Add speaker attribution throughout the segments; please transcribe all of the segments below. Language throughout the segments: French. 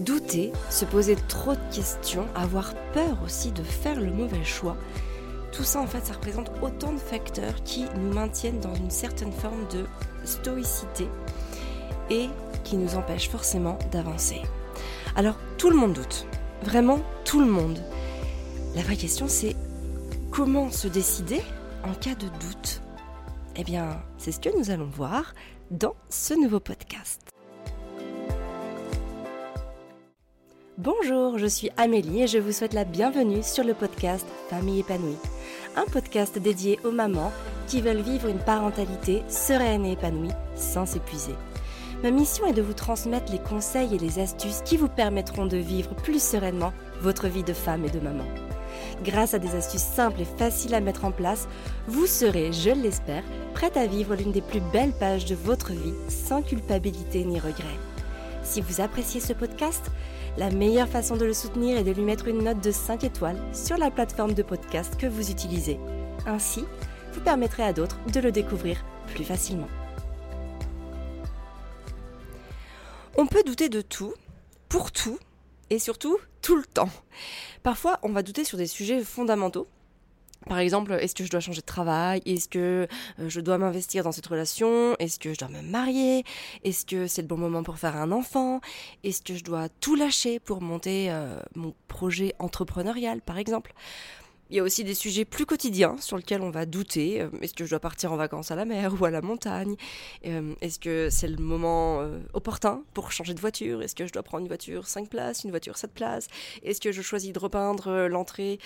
Speaker 1: Douter, se poser trop de questions, avoir peur aussi de faire le mauvais choix, tout ça en fait ça représente autant de facteurs qui nous maintiennent dans une certaine forme de stoïcité et qui nous empêchent forcément d'avancer. Alors tout le monde doute, vraiment tout le monde. La vraie question c'est comment se décider en cas de doute? Eh bien c'est ce que nous allons voir dans ce nouveau podcast. Bonjour, je suis Amélie et je vous souhaite la bienvenue sur le podcast Famille épanouie, un podcast dédié aux mamans qui veulent vivre une parentalité sereine et épanouie sans s'épuiser. Ma mission est de vous transmettre les conseils et les astuces qui vous permettront de vivre plus sereinement votre vie de femme et de maman. Grâce à des astuces simples et faciles à mettre en place, vous serez, je l'espère, prête à vivre l'une des plus belles pages de votre vie sans culpabilité ni regret. Si vous appréciez ce podcast, la meilleure façon de le soutenir est de lui mettre une note de 5 étoiles sur la plateforme de podcast que vous utilisez. Ainsi, vous permettrez à d'autres de le découvrir plus facilement. On peut douter de tout, pour tout, et surtout tout le temps. Parfois, on va douter sur des sujets fondamentaux, par exemple, est-ce que je dois changer de travail? Est-ce que euh, je dois m'investir dans cette relation? Est-ce que je dois me marier? Est-ce que c'est le bon moment pour faire un enfant? Est-ce que je dois tout lâcher pour monter euh, mon projet entrepreneurial, par exemple? Il y a aussi des sujets plus quotidiens sur lesquels on va douter. Euh, est-ce que je dois partir en vacances à la mer ou à la montagne? Euh, Est-ce que c'est le moment euh, opportun pour changer de voiture? Est-ce que je dois prendre une voiture 5 places, une voiture 7 places? Est-ce que je choisis de repeindre l'entrée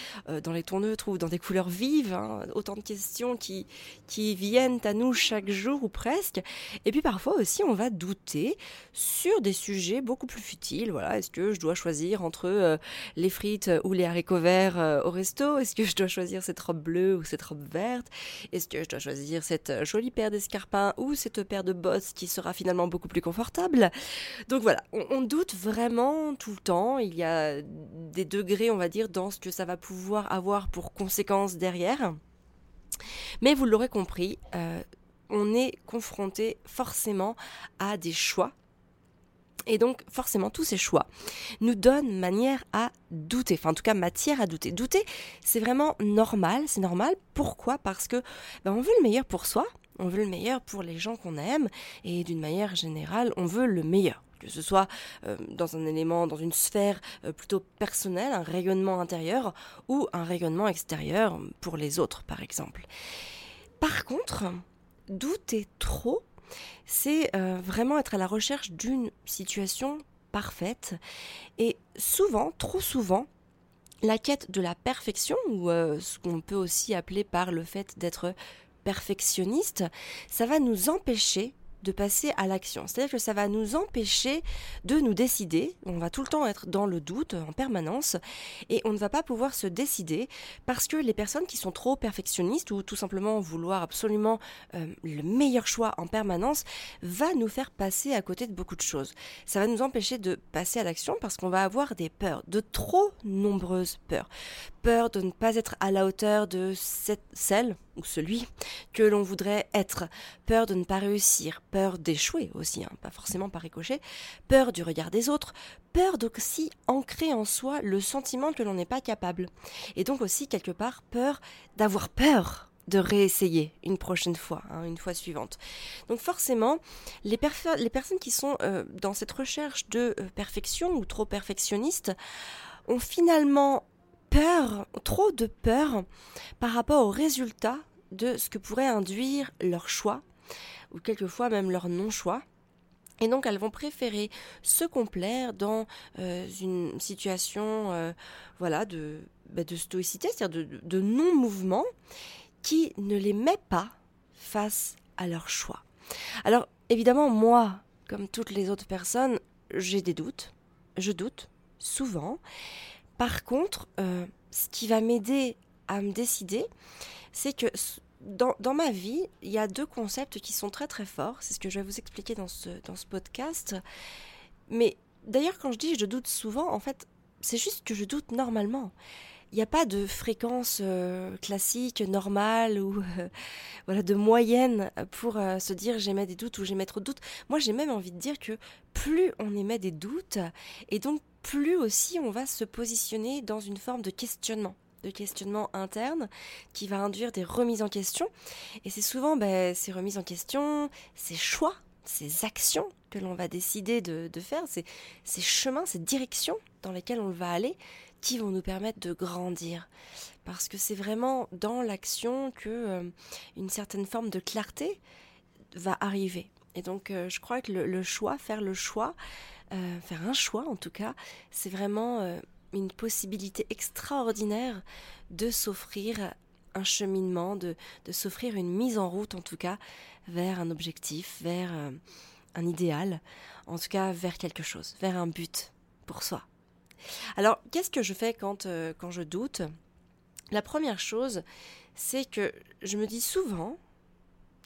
Speaker 1: dans les tons neutres ou dans des couleurs vives hein? Autant de questions qui, viennent à nous chaque jour ou presque. Et puis parfois aussi, on va douter sur des sujets beaucoup plus futiles. Voilà, est-ce que je dois choisir entre les frites ou les haricots verts au resto? Que je dois choisir cette robe bleue ou cette robe verte? Est-ce que je dois choisir cette euh, jolie paire d'escarpins ou cette paire de bottes qui sera finalement beaucoup plus confortable? Donc voilà, on, doute vraiment tout le temps. Il y a des degrés, on va dire, dans ce que ça va pouvoir avoir pour conséquences derrière. Mais vous l'aurez compris, euh, on est confronté forcément à des choix et donc, forcément, tous ces choix nous donnent manière à douter, enfin en tout cas matière à douter. Douter, c'est vraiment normal, c'est normal. Pourquoi? Parce que ben, on veut le meilleur pour soi, on veut le meilleur pour les gens qu'on aime, et d'une manière générale, on veut le meilleur. Que ce soit euh, dans un élément, dans une sphère euh, plutôt personnelle, un rayonnement intérieur, ou un rayonnement extérieur pour les autres, par exemple. Par contre, douter trop c'est euh, vraiment être à la recherche d'une situation parfaite. Et souvent, trop souvent, la quête de la perfection, ou euh, ce qu'on peut aussi appeler par le fait d'être perfectionniste, ça va nous empêcher de passer à l'action. C'est-à-dire que ça va nous empêcher de nous décider. On va tout le temps être dans le doute en permanence et on ne va pas pouvoir se décider parce que les personnes qui sont trop perfectionnistes ou tout simplement vouloir absolument euh, le meilleur choix en permanence va nous faire passer à côté de beaucoup de choses. Ça va nous empêcher de passer à l'action parce qu'on va avoir des peurs, de trop nombreuses peurs. Peur de ne pas être à la hauteur de cette, celle ou celui que l'on voudrait être, peur de ne pas réussir, peur d'échouer aussi, hein, pas forcément par ricochet, peur du regard des autres, peur d'aussi ancrer en soi le sentiment que l'on n'est pas capable, et donc aussi quelque part peur d'avoir peur de réessayer une prochaine fois, hein, une fois suivante. Donc forcément, les, personnes qui sont euh, dans cette recherche de euh, perfection ou trop perfectionnistes ont finalement peur, trop de peur par rapport au résultat de ce que pourrait induire leur choix, ou quelquefois même leur non-choix. Et donc elles vont préférer se complaire dans euh, une situation euh, voilà, de, bah, de stoïcité, c'est-à-dire de, de non-mouvement, qui ne les met pas face à leur choix. Alors évidemment, moi, comme toutes les autres personnes, j'ai des doutes, je doute souvent, par contre, euh, ce qui va m'aider à me décider, c'est que dans, ma vie, il y a deux concepts qui sont très très forts. C'est ce que je vais vous expliquer dans ce, dans ce podcast. Mais d'ailleurs, quand je dis je doute souvent, en fait, c'est juste que je doute normalement. Il n'y a pas de fréquence euh, classique, normale ou euh, voilà de moyenne pour euh, se dire j'émets des doutes ou j'émets trop de doutes. Moi, j'ai même envie de dire que plus on émet des doutes, et donc plus aussi on va se positionner dans une forme de questionnement de questionnement interne qui va induire des remises en question. Et c'est souvent ben, ces remises en question, ces choix, ces actions que l'on va décider de, faire, ces, ces chemins, ces directions dans lesquelles on va aller, qui vont nous permettre de grandir. Parce que c'est vraiment dans l'action que euh, une certaine forme de clarté va arriver. Et donc, euh, je crois que le, choix, faire le choix, euh, faire un choix en tout cas, c'est vraiment une possibilité extraordinaire de s'offrir un cheminement, de, de s'offrir une mise en route en tout cas vers un objectif, vers un idéal, en tout cas vers quelque chose, vers un but pour soi. Alors, qu'est-ce que je fais quand, euh, quand je doute? La première chose, c'est que je me dis souvent,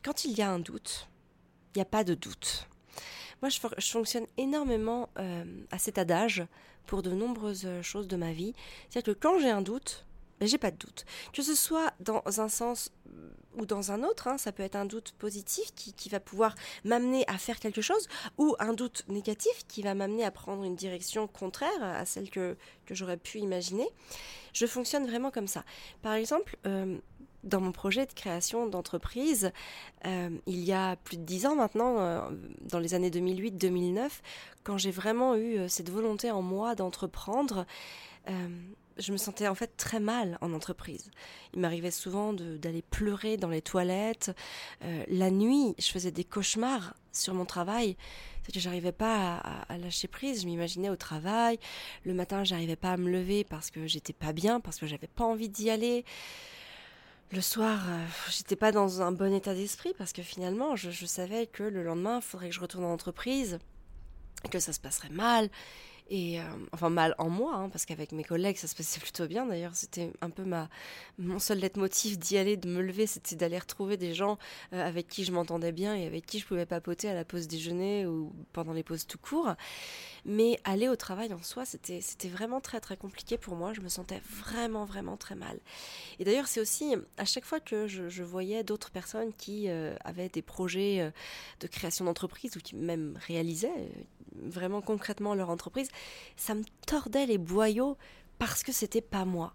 Speaker 1: quand il y a un doute, il n'y a pas de doute. Moi, je, fonctionne énormément euh, à cet adage pour de nombreuses choses de ma vie. C'est-à-dire que quand j'ai un doute, j'ai pas de doute. Que ce soit dans un sens ou dans un autre, hein, ça peut être un doute positif qui, va pouvoir m'amener à faire quelque chose, ou un doute négatif qui va m'amener à prendre une direction contraire à celle que, que j'aurais pu imaginer. Je fonctionne vraiment comme ça. Par exemple, euh, dans mon projet de création d'entreprise, euh, il y a plus de dix ans maintenant, euh, dans les années 2008-2009, quand j'ai vraiment eu cette volonté en moi d'entreprendre, je me sentais en fait très mal en entreprise. Il m'arrivait souvent d'aller pleurer dans les toilettes. Euh, la nuit, je faisais des cauchemars sur mon travail. C'est que j'arrivais pas à, lâcher prise. Je m'imaginais au travail. Le matin, j'arrivais pas à me lever parce que j'étais pas bien, parce que j'avais pas envie d'y aller. Le soir, euh, j'étais pas dans un bon état d'esprit parce que finalement, je, je savais que le lendemain, il faudrait que je retourne en entreprise, que ça se passerait mal et euh, enfin mal en moi, hein, parce qu'avec mes collègues ça se passait plutôt bien. D'ailleurs, c'était un peu ma mon seul leitmotiv d'y aller, de me lever, c'était d'aller retrouver des gens euh, avec qui je m'entendais bien et avec qui je pouvais papoter à la pause déjeuner ou pendant les pauses tout court. Mais aller au travail en soi, c'était vraiment très très compliqué pour moi. Je me sentais vraiment vraiment très mal. Et d'ailleurs, c'est aussi à chaque fois que je, je voyais d'autres personnes qui euh, avaient des projets de création d'entreprise ou qui même réalisaient vraiment concrètement leur entreprise, ça me tordait les boyaux parce que c'était pas moi.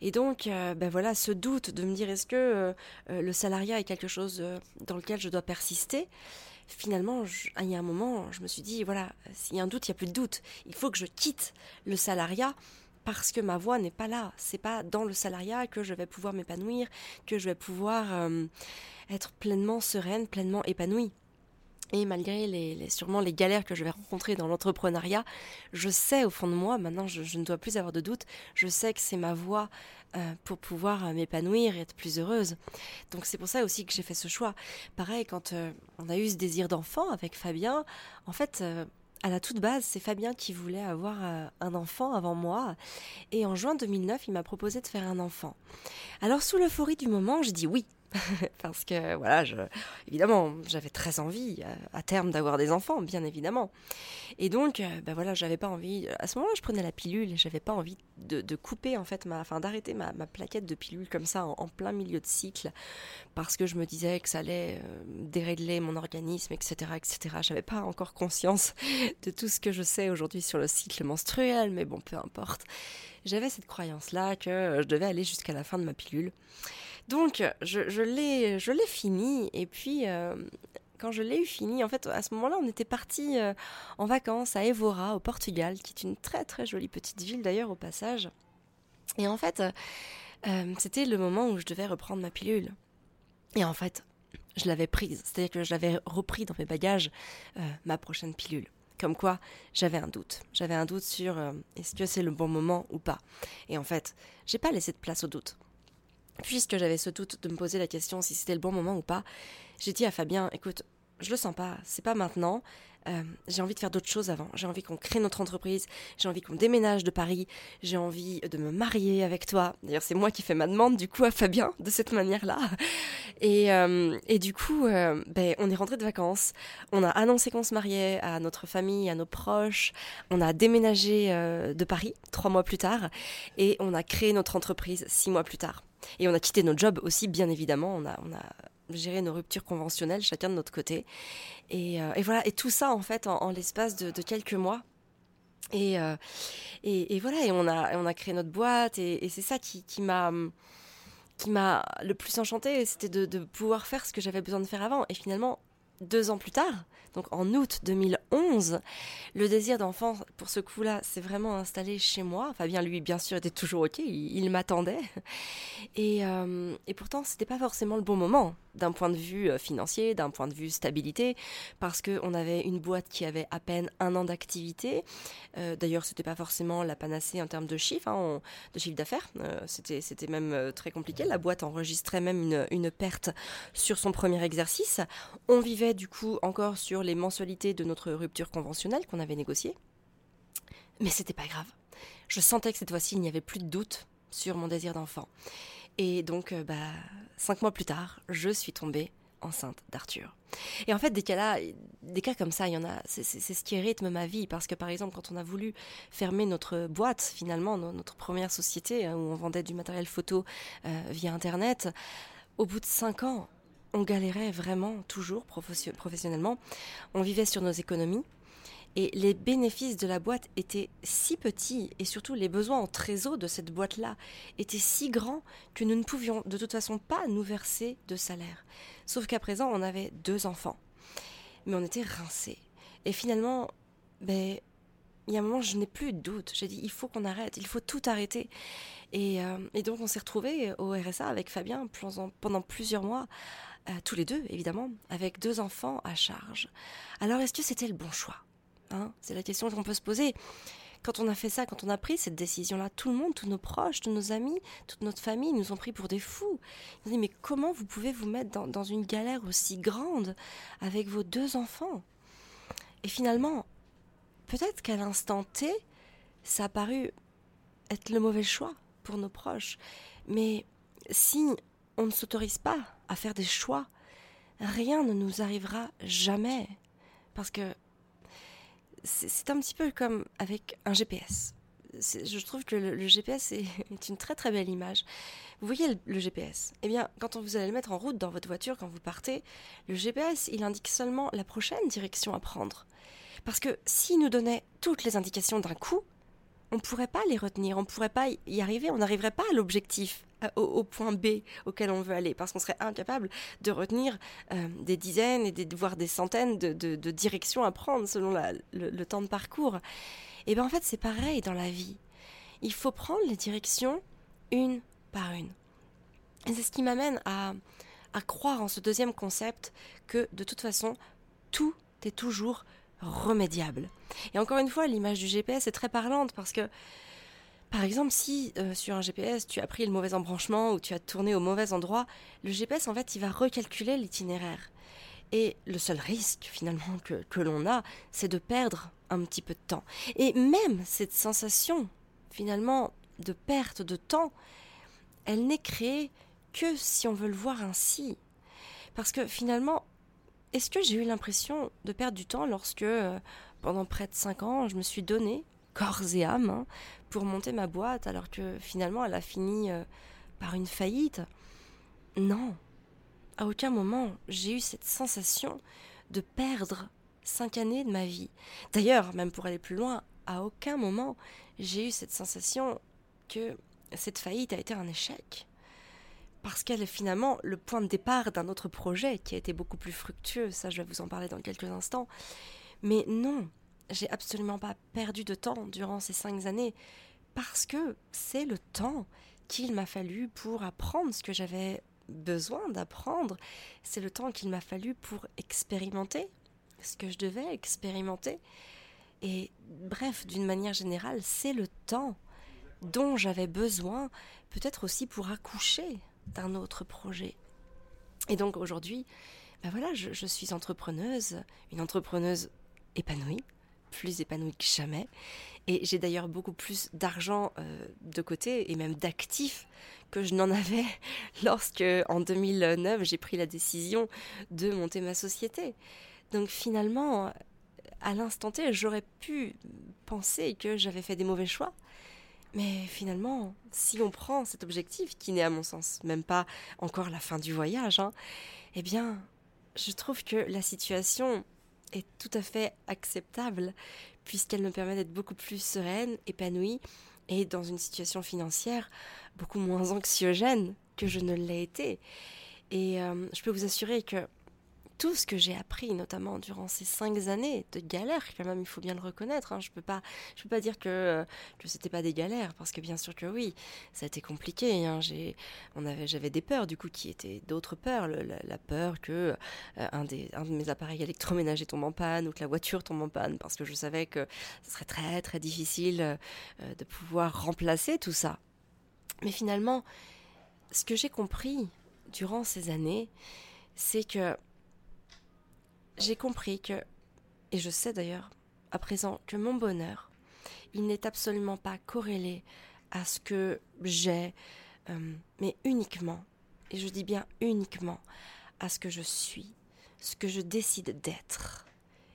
Speaker 1: Et donc, euh, ben voilà, ce doute de me dire est-ce que euh, euh, le salariat est quelque chose dans lequel je dois persister Finalement, il y a un moment, je me suis dit voilà, s'il y a un doute, il y a plus de doute. Il faut que je quitte le salariat parce que ma voix n'est pas là. C'est pas dans le salariat que je vais pouvoir m'épanouir, que je vais pouvoir être pleinement sereine, pleinement épanouie. Et malgré les, sûrement les galères que je vais rencontrer dans l'entrepreneuriat, je sais au fond de moi, maintenant je, ne dois plus avoir de doute, je sais que c'est ma voie euh, pour pouvoir euh, m'épanouir et être plus heureuse. Donc c'est pour ça aussi que j'ai fait ce choix. Pareil, quand euh, on a eu ce désir d'enfant avec Fabien, en fait, à la toute base, c'est Fabien qui voulait avoir un enfant avant moi. Et en juin 2009, il m'a proposé de faire un enfant. Alors sous l'euphorie du moment, j'ai dit oui. parce que voilà, je, évidemment, j'avais très envie euh, à, terme d'avoir des enfants, bien évidemment. Et donc, ben voilà, j'avais pas envie. À ce moment-là, je prenais la pilule et j'avais pas envie de, couper en fait ma, enfin d'arrêter ma, plaquette de pilule comme ça en, plein milieu de cycle, parce que je me disais que ça allait euh, dérégler mon organisme, etc., etc. J'avais pas encore conscience de tout ce que je sais aujourd'hui sur le cycle menstruel, mais bon, peu importe. J'avais cette croyance-là que je devais aller jusqu'à la fin de ma pilule. Donc, je, je l'ai fini. Et puis, euh, quand je l'ai eu fini, en fait, à ce moment-là, on était parti euh, en vacances à Évora, au Portugal, qui est une très très jolie petite ville d'ailleurs au passage. Et en fait, euh, c'était le moment où je devais reprendre ma pilule. Et en fait, je l'avais prise. C'est-à-dire que j'avais repris dans mes bagages ma prochaine pilule. Comme quoi, j'avais un doute. J'avais un doute sur est-ce que c'est le bon moment ou pas. Et en fait, j'ai pas laissé de place au doute. Puisque j'avais ce doute de me poser la question si c'était le bon moment ou pas, j'ai dit à Fabien, écoute, je le sens pas, c'est pas maintenant. Euh, j'ai envie de faire d'autres choses avant. J'ai envie qu'on crée notre entreprise. J'ai envie qu'on déménage de Paris. J'ai envie de me marier avec toi. D'ailleurs, c'est moi qui fais ma demande du coup à Fabien de cette manière-là. Et, euh, du coup, euh, ben, on est rentré de vacances. On a annoncé qu'on se mariait à notre famille, à nos proches. On a déménagé de Paris trois mois plus tard et on a créé notre entreprise six mois plus tard. Et on a quitté notre job aussi, bien évidemment. On a, on a nos ruptures conventionnelles, chacun de notre côté. Et, euh, voilà, et tout ça en fait en, l'espace de, quelques mois. Euh, et, et, voilà, et on a, on a créé notre boîte, et, c'est ça qui, qui m'a qui m'a le plus enchanté, c'était de, pouvoir faire ce que j'avais besoin de faire avant. Et finalement, deux ans plus tard, donc en août 2011, le désir d'enfant, pour ce coup-là, s'est vraiment installé chez moi. Fabien, lui, bien sûr, était toujours OK, il, m'attendait. Et, euh, et pourtant, pas forcément le bon moment d'un point de vue euh, financier, d'un point de vue stabilité, parce qu'on avait une boîte qui avait à peine un an d'activité. Euh, D'ailleurs, c'était pas forcément la panacée en termes de chiffres, hein, de chiffre d'affaires. Euh, c'était, c'était même euh, très compliqué. La boîte enregistrait même une, une, perte sur son premier exercice. On vivait du coup encore sur les mensualités de notre rupture conventionnelle qu'on avait négociée. Mais c'était pas grave. Je sentais que cette fois-ci, il n'y avait plus de doute sur mon désir d'enfant. Et donc, bah, cinq mois plus tard, je suis tombée enceinte d'Arthur. Et en fait, des cas là, des cas comme ça, il y en a. C'est ce qui rythme ma vie parce que par exemple, quand on a voulu fermer notre boîte, finalement, notre première société hein, où on vendait du matériel photo euh, via Internet, au bout de cinq ans, on galérait vraiment toujours professionnellement. On vivait sur nos économies. Et les bénéfices de la boîte étaient si petits, et surtout les besoins en trésor de cette boîte-là étaient si grands que nous ne pouvions de toute façon pas nous verser de salaire. Sauf qu'à présent, on avait deux enfants. Mais on était rincés. Et finalement, ben, il y a un moment, je n'ai plus de doute. J'ai dit, il faut qu'on arrête, il faut tout arrêter. Et, euh, donc, on s'est retrouvés au RSA avec Fabien pendant, plusieurs mois, tous les deux, évidemment, avec deux enfants à charge. Alors, est-ce que c'était le bon choix Hein, c'est la question qu'on peut se poser. Quand on a fait ça, quand on a pris cette décision-là, tout le monde, tous nos proches, tous nos amis, toute notre famille nous ont pris pour des fous. Ils ont dit mais comment vous pouvez vous mettre dans, une galère aussi grande avec vos deux enfants? Et finalement, peut-être qu'à l'instant T, ça a paru être le mauvais choix pour nos proches. Mais si on ne s'autorise pas à faire des choix, rien ne nous arrivera jamais. Parce que c'est un petit peu comme avec un GPS. Je trouve que le, GPS est, une très très belle image. Vous voyez le, GPS Eh bien, quand vous allez le mettre en route dans votre voiture, quand vous partez, le GPS, il indique seulement la prochaine direction à prendre. Parce que s'il nous donnait toutes les indications d'un coup, on ne pourrait pas les retenir, on ne pourrait pas y arriver, on n'arriverait pas à l'objectif. Euh, au, point B auquel on veut aller, parce qu'on serait incapable de retenir euh, des dizaines et des, voire des centaines de, directions à prendre selon le, temps de parcours. Et bien en fait c'est pareil dans la vie. Il faut prendre les directions une par une. Et c'est ce qui m'amène à croire en ce deuxième concept que de toute façon tout est toujours remédiable. Et encore une fois, l'image du GPS est très parlante parce que par exemple, si euh, sur un GPS tu as pris le mauvais embranchement ou tu as tourné au mauvais endroit, le GPS en fait il va recalculer l'itinéraire. Et le seul risque finalement que, l'on a, c'est de perdre un petit peu de temps. Et même cette sensation finalement de perte de temps, elle n'est créée que si on veut le voir ainsi. Parce que finalement, est-ce que j'ai eu l'impression de perdre du temps lorsque, euh, pendant près de 5 ans, je me suis donné corps et âme hein, pour monter ma boîte alors que finalement elle a fini euh, par une faillite. Non, à aucun moment j'ai eu cette sensation de perdre cinq années de ma vie. D'ailleurs, même pour aller plus loin, à aucun moment j'ai eu cette sensation que cette faillite a été un échec. Parce qu'elle est finalement le point de départ d'un autre projet qui a été beaucoup plus fructueux, ça je vais vous en parler dans quelques instants. Mais non, j'ai absolument pas perdu de temps durant ces cinq années parce que c'est le temps qu'il m'a fallu pour apprendre ce que j'avais besoin d'apprendre. C'est le temps qu'il m'a fallu pour expérimenter ce que je devais expérimenter. Et bref, d'une manière générale, c'est le temps dont j'avais besoin, peut-être aussi pour accoucher d'un autre projet. Et donc aujourd'hui, ben voilà, je, suis entrepreneuse, une entrepreneuse épanouie, plus épanouie que jamais. Et j'ai d'ailleurs beaucoup plus d'argent euh, de côté et même d'actifs que je n'en avais lorsque, en 2009, j'ai pris la décision de monter ma société. Donc finalement, à l'instant T, j'aurais pu penser que j'avais fait des mauvais choix. Mais finalement, si on prend cet objectif, qui n'est à mon sens même pas encore la fin du voyage, hein, eh bien, je trouve que la situation est tout à fait acceptable, puisqu'elle me permet d'être beaucoup plus sereine, épanouie, et dans une situation financière beaucoup moins anxiogène que je ne l'ai été. Et euh, je peux vous assurer que tout ce que j'ai appris, notamment durant ces cinq années de galères, quand même, il faut bien le reconnaître. Hein. Je peux peux pas dire que que c'était pas des galères, parce que bien sûr que oui, ça a été compliqué. Hein. J'avais des peurs du coup qui étaient d'autres peurs, la, peur que euh, un des, un de mes appareils électroménagers tombe en panne ou que la voiture tombe en panne, parce que je savais que ce serait très très difficile euh, de pouvoir remplacer tout ça. Mais finalement, ce que j'ai compris durant ces années, c'est que j'ai compris que, et je sais d'ailleurs à présent que mon bonheur, il n'est absolument pas corrélé à ce que j'ai, euh, mais uniquement, et je dis bien uniquement, à ce que je suis, ce que je décide d'être.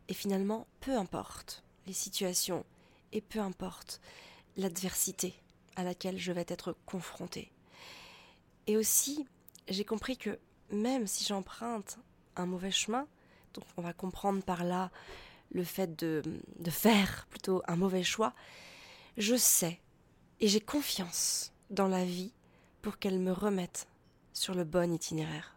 Speaker 1: Et finalement, peu importe les situations et peu importe l'adversité à laquelle je vais être confrontée. Et aussi, j'ai compris que même si j'emprunte un mauvais chemin, donc on va comprendre par là le fait de, faire plutôt un mauvais choix, je sais et j'ai confiance dans la vie pour qu'elle me remette sur le bon itinéraire.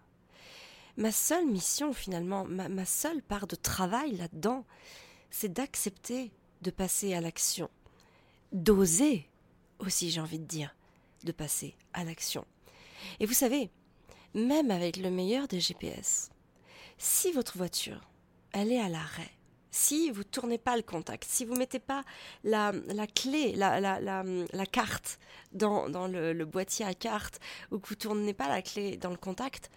Speaker 1: Ma seule mission finalement, ma, ma seule part de travail là-dedans, c'est d'accepter de passer à l'action, d'oser aussi j'ai envie de dire, de passer à l'action. Et vous savez, même avec le meilleur des GPS, si votre voiture, elle est à l'arrêt, si vous tournez pas le contact, si vous mettez pas la, la clé, la, la, la, carte dans, dans le, boîtier à carte, ou que vous tournez pas la clé dans le contact,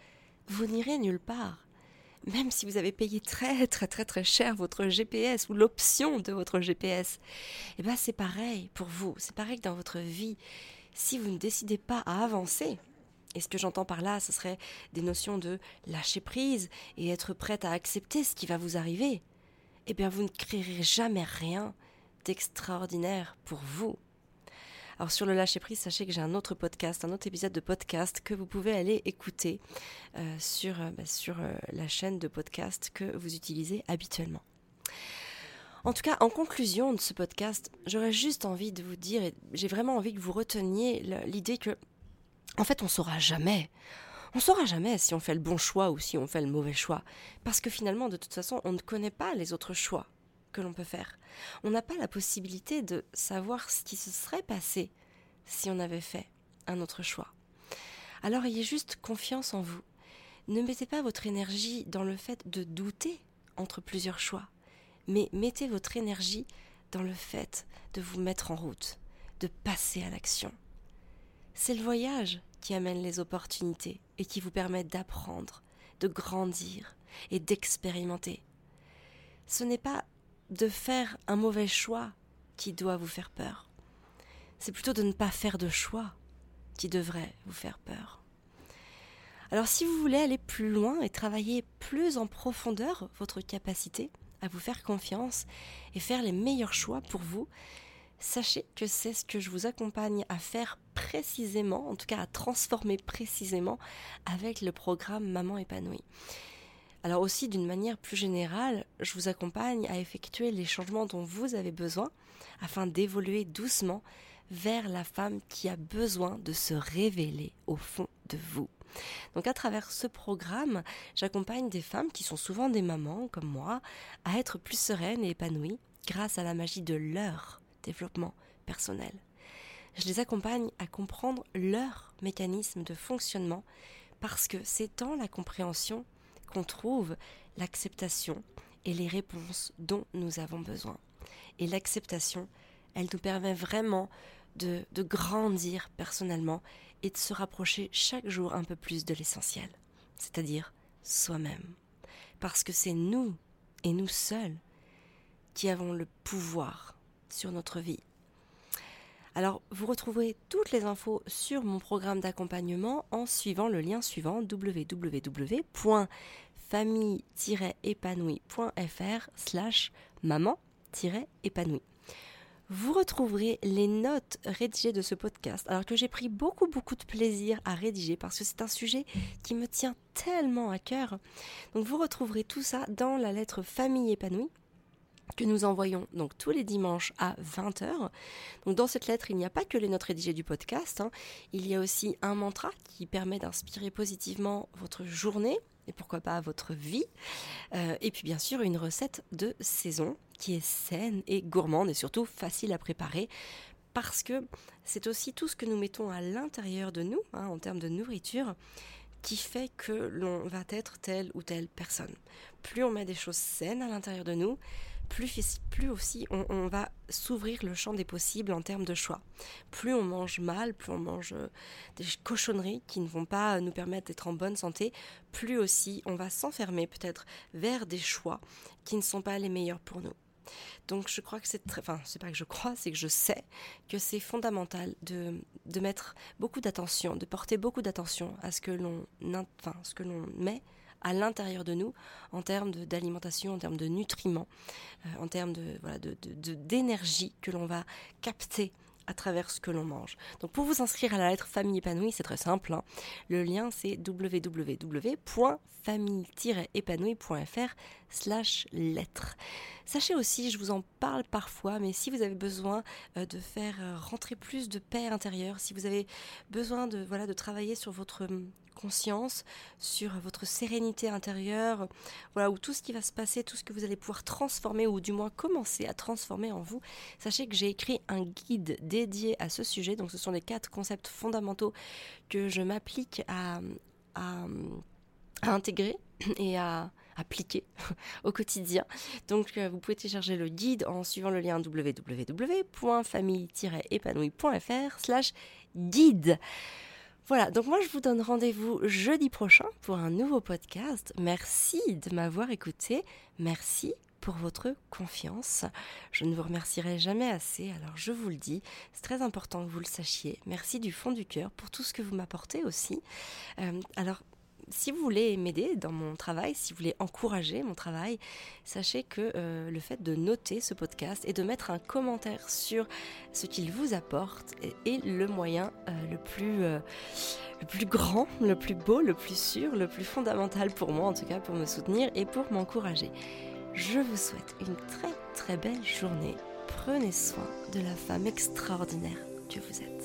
Speaker 1: vous n'irez nulle part. Même si vous avez payé très très très très cher votre GPS ou l'option de votre GPS, eh ben c'est pareil pour vous, c'est pareil que dans votre vie. Si vous ne décidez pas à avancer, et ce que j'entends par là, ce serait des notions de lâcher prise et être prête à accepter ce qui va vous arriver. Eh bien, vous ne créerez jamais rien d'extraordinaire pour vous. Alors sur le lâcher prise, sachez que j'ai un autre podcast, un autre épisode de podcast que vous pouvez aller écouter euh, sur, euh, bah, euh, la chaîne de podcast que vous utilisez habituellement. En tout cas, en conclusion de ce podcast, j'aurais juste envie de vous dire, j'ai vraiment envie que vous reteniez l'idée que en fait, on saura jamais. On saura jamais si on fait le bon choix ou si on fait le mauvais choix. Parce que finalement, de toute façon, on ne connaît pas les autres choix que l'on peut faire. On n'a pas la possibilité de savoir ce qui se serait passé si on avait fait un autre choix. Alors ayez juste confiance en vous. Ne mettez pas votre énergie dans le fait de douter entre plusieurs choix, mais mettez votre énergie dans le fait de vous mettre en route, de passer à l'action. C'est le voyage qui amène les opportunités et qui vous permet d'apprendre, de grandir et d'expérimenter. Ce n'est pas de faire un mauvais choix qui doit vous faire peur. C'est plutôt de ne pas faire de choix qui devrait vous faire peur. Alors si vous voulez aller plus loin et travailler plus en profondeur votre capacité à vous faire confiance et faire les meilleurs choix pour vous, sachez que c'est ce que je vous accompagne à faire précisément, en tout cas à transformer précisément avec le programme Maman épanouie. Alors aussi d'une manière plus générale, je vous accompagne à effectuer les changements dont vous avez besoin afin d'évoluer doucement vers la femme qui a besoin de se révéler au fond de vous. Donc à travers ce programme, j'accompagne des femmes qui sont souvent des mamans comme moi à être plus sereines et épanouies grâce à la magie de leur développement personnel. Je les accompagne à comprendre leur mécanisme de fonctionnement parce que c'est dans la compréhension qu'on trouve l'acceptation et les réponses dont nous avons besoin. Et l'acceptation, elle nous permet vraiment de, de, grandir personnellement et de se rapprocher chaque jour un peu plus de l'essentiel, c'est-à-dire soi-même. parce que c'est nous et nous seuls qui avons le pouvoir sur notre vie. Alors, vous retrouverez toutes les infos sur mon programme d'accompagnement en suivant le lien suivant www.famille-épanouie.fr slash maman-épanouie. Vous retrouverez les notes rédigées de ce podcast, alors que j'ai pris beaucoup beaucoup de plaisir à rédiger parce que c'est un sujet qui me tient tellement à cœur. Donc vous retrouverez tout ça dans la lettre Famille épanouie que nous envoyons donc tous les dimanches à 20h. Donc dans cette lettre, il n'y a pas que les notes rédigées du podcast, hein. il y a aussi un mantra qui permet d'inspirer positivement votre journée et pourquoi pas votre vie. Euh, et puis bien sûr une recette de saison qui est saine et gourmande et surtout facile à préparer parce que c'est aussi tout ce que nous mettons à l'intérieur de nous hein, en termes de nourriture qui fait que l'on va être telle ou telle personne. Plus on met des choses saines à l'intérieur de nous, plus, aussi on, va s'ouvrir le champ des possibles en termes de choix. Plus on mange mal, plus on mange euh, des cochonneries qui ne vont pas nous permettre d'être en bonne santé, plus aussi on va s'enfermer peut-être vers des choix qui ne sont pas les meilleurs pour nous. Donc je crois que c'est très, enfin c'est pas que je crois, c'est que je sais que c'est fondamental de, de mettre beaucoup d'attention, de porter beaucoup d'attention à ce que l'on, ce que l'on met à l'intérieur de nous en termes d'alimentation, en termes de nutriments, euh, en termes de voilà d'énergie que l'on va capter à travers ce que l'on mange. Donc pour vous inscrire à la lettre Famille épanouie, c'est très simple. Hein. Le lien c'est www.famille-épanouie.fr slash lettre. Sachez aussi, je vous en parle parfois, mais si vous avez besoin euh, de faire euh, rentrer plus de paix intérieure, si vous avez besoin de, voilà, de travailler sur votre hum, conscience, sur votre sérénité intérieure, voilà, où tout ce qui va se passer, tout ce que vous allez pouvoir transformer, ou du moins commencer à transformer en vous, sachez que j'ai écrit un guide dédié à ce sujet. Donc ce sont les quatre concepts fondamentaux que je m'applique à, à, intégrer et à appliquer au quotidien. Donc euh, vous pouvez télécharger le guide en suivant le lien www.famille-épanouie.fr slash guide. Voilà, donc moi je vous donne rendez-vous jeudi prochain pour un nouveau podcast. Merci de m'avoir écouté. Merci pour votre confiance. Je ne vous remercierai jamais assez, alors je vous le dis, c'est très important que vous le sachiez. Merci du fond du cœur pour tout ce que vous m'apportez aussi. Euh, alors si vous voulez m'aider dans mon travail, si vous voulez encourager mon travail, sachez que euh, le fait de noter ce podcast et de mettre un commentaire sur ce qu'il vous apporte est, le moyen euh, le, plus, euh, le plus grand, le plus beau, le plus sûr, le plus fondamental pour moi, en tout cas pour me soutenir et pour m'encourager. Je vous souhaite une très très belle journée. Prenez soin de la femme extraordinaire que vous êtes.